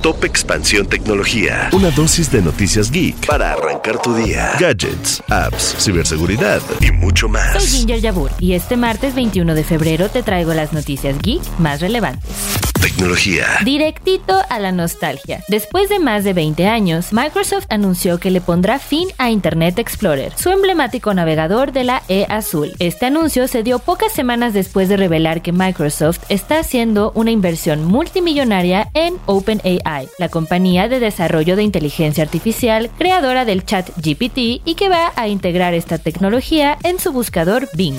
Top Expansión Tecnología. Una dosis de noticias geek para arrancar tu día. Gadgets, apps, ciberseguridad y mucho más. Soy Ginger Yabur y este martes 21 de febrero te traigo las noticias geek más relevantes. Tecnología. Directito a la nostalgia. Después de más de 20 años, Microsoft anunció que le pondrá fin a Internet Explorer, su emblemático navegador de la E azul. Este anuncio se dio pocas semanas después de revelar que Microsoft está haciendo una inversión multimillonaria en OpenAI, la compañía de desarrollo de inteligencia artificial creadora del chat GPT y que va a integrar esta tecnología en su buscador Bing.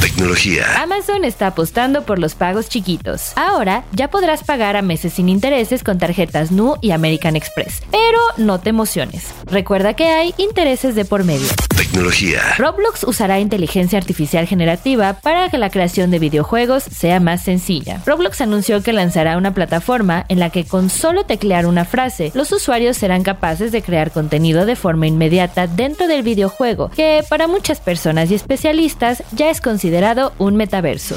Tecnología. Amazon está apostando por los pagos chiquitos. Ahora ya podrás pagar a meses sin intereses con tarjetas Nu y American Express. Pero no te emociones. Recuerda que hay intereses de por medio. Tecnología. Roblox usará inteligencia artificial generativa para que la creación de videojuegos sea más sencilla. Roblox anunció que lanzará una plataforma en la que con solo teclear una frase, los usuarios serán capaces de crear contenido de forma inmediata dentro del videojuego, que para muchas personas y especialistas ya es considerado un metaverso.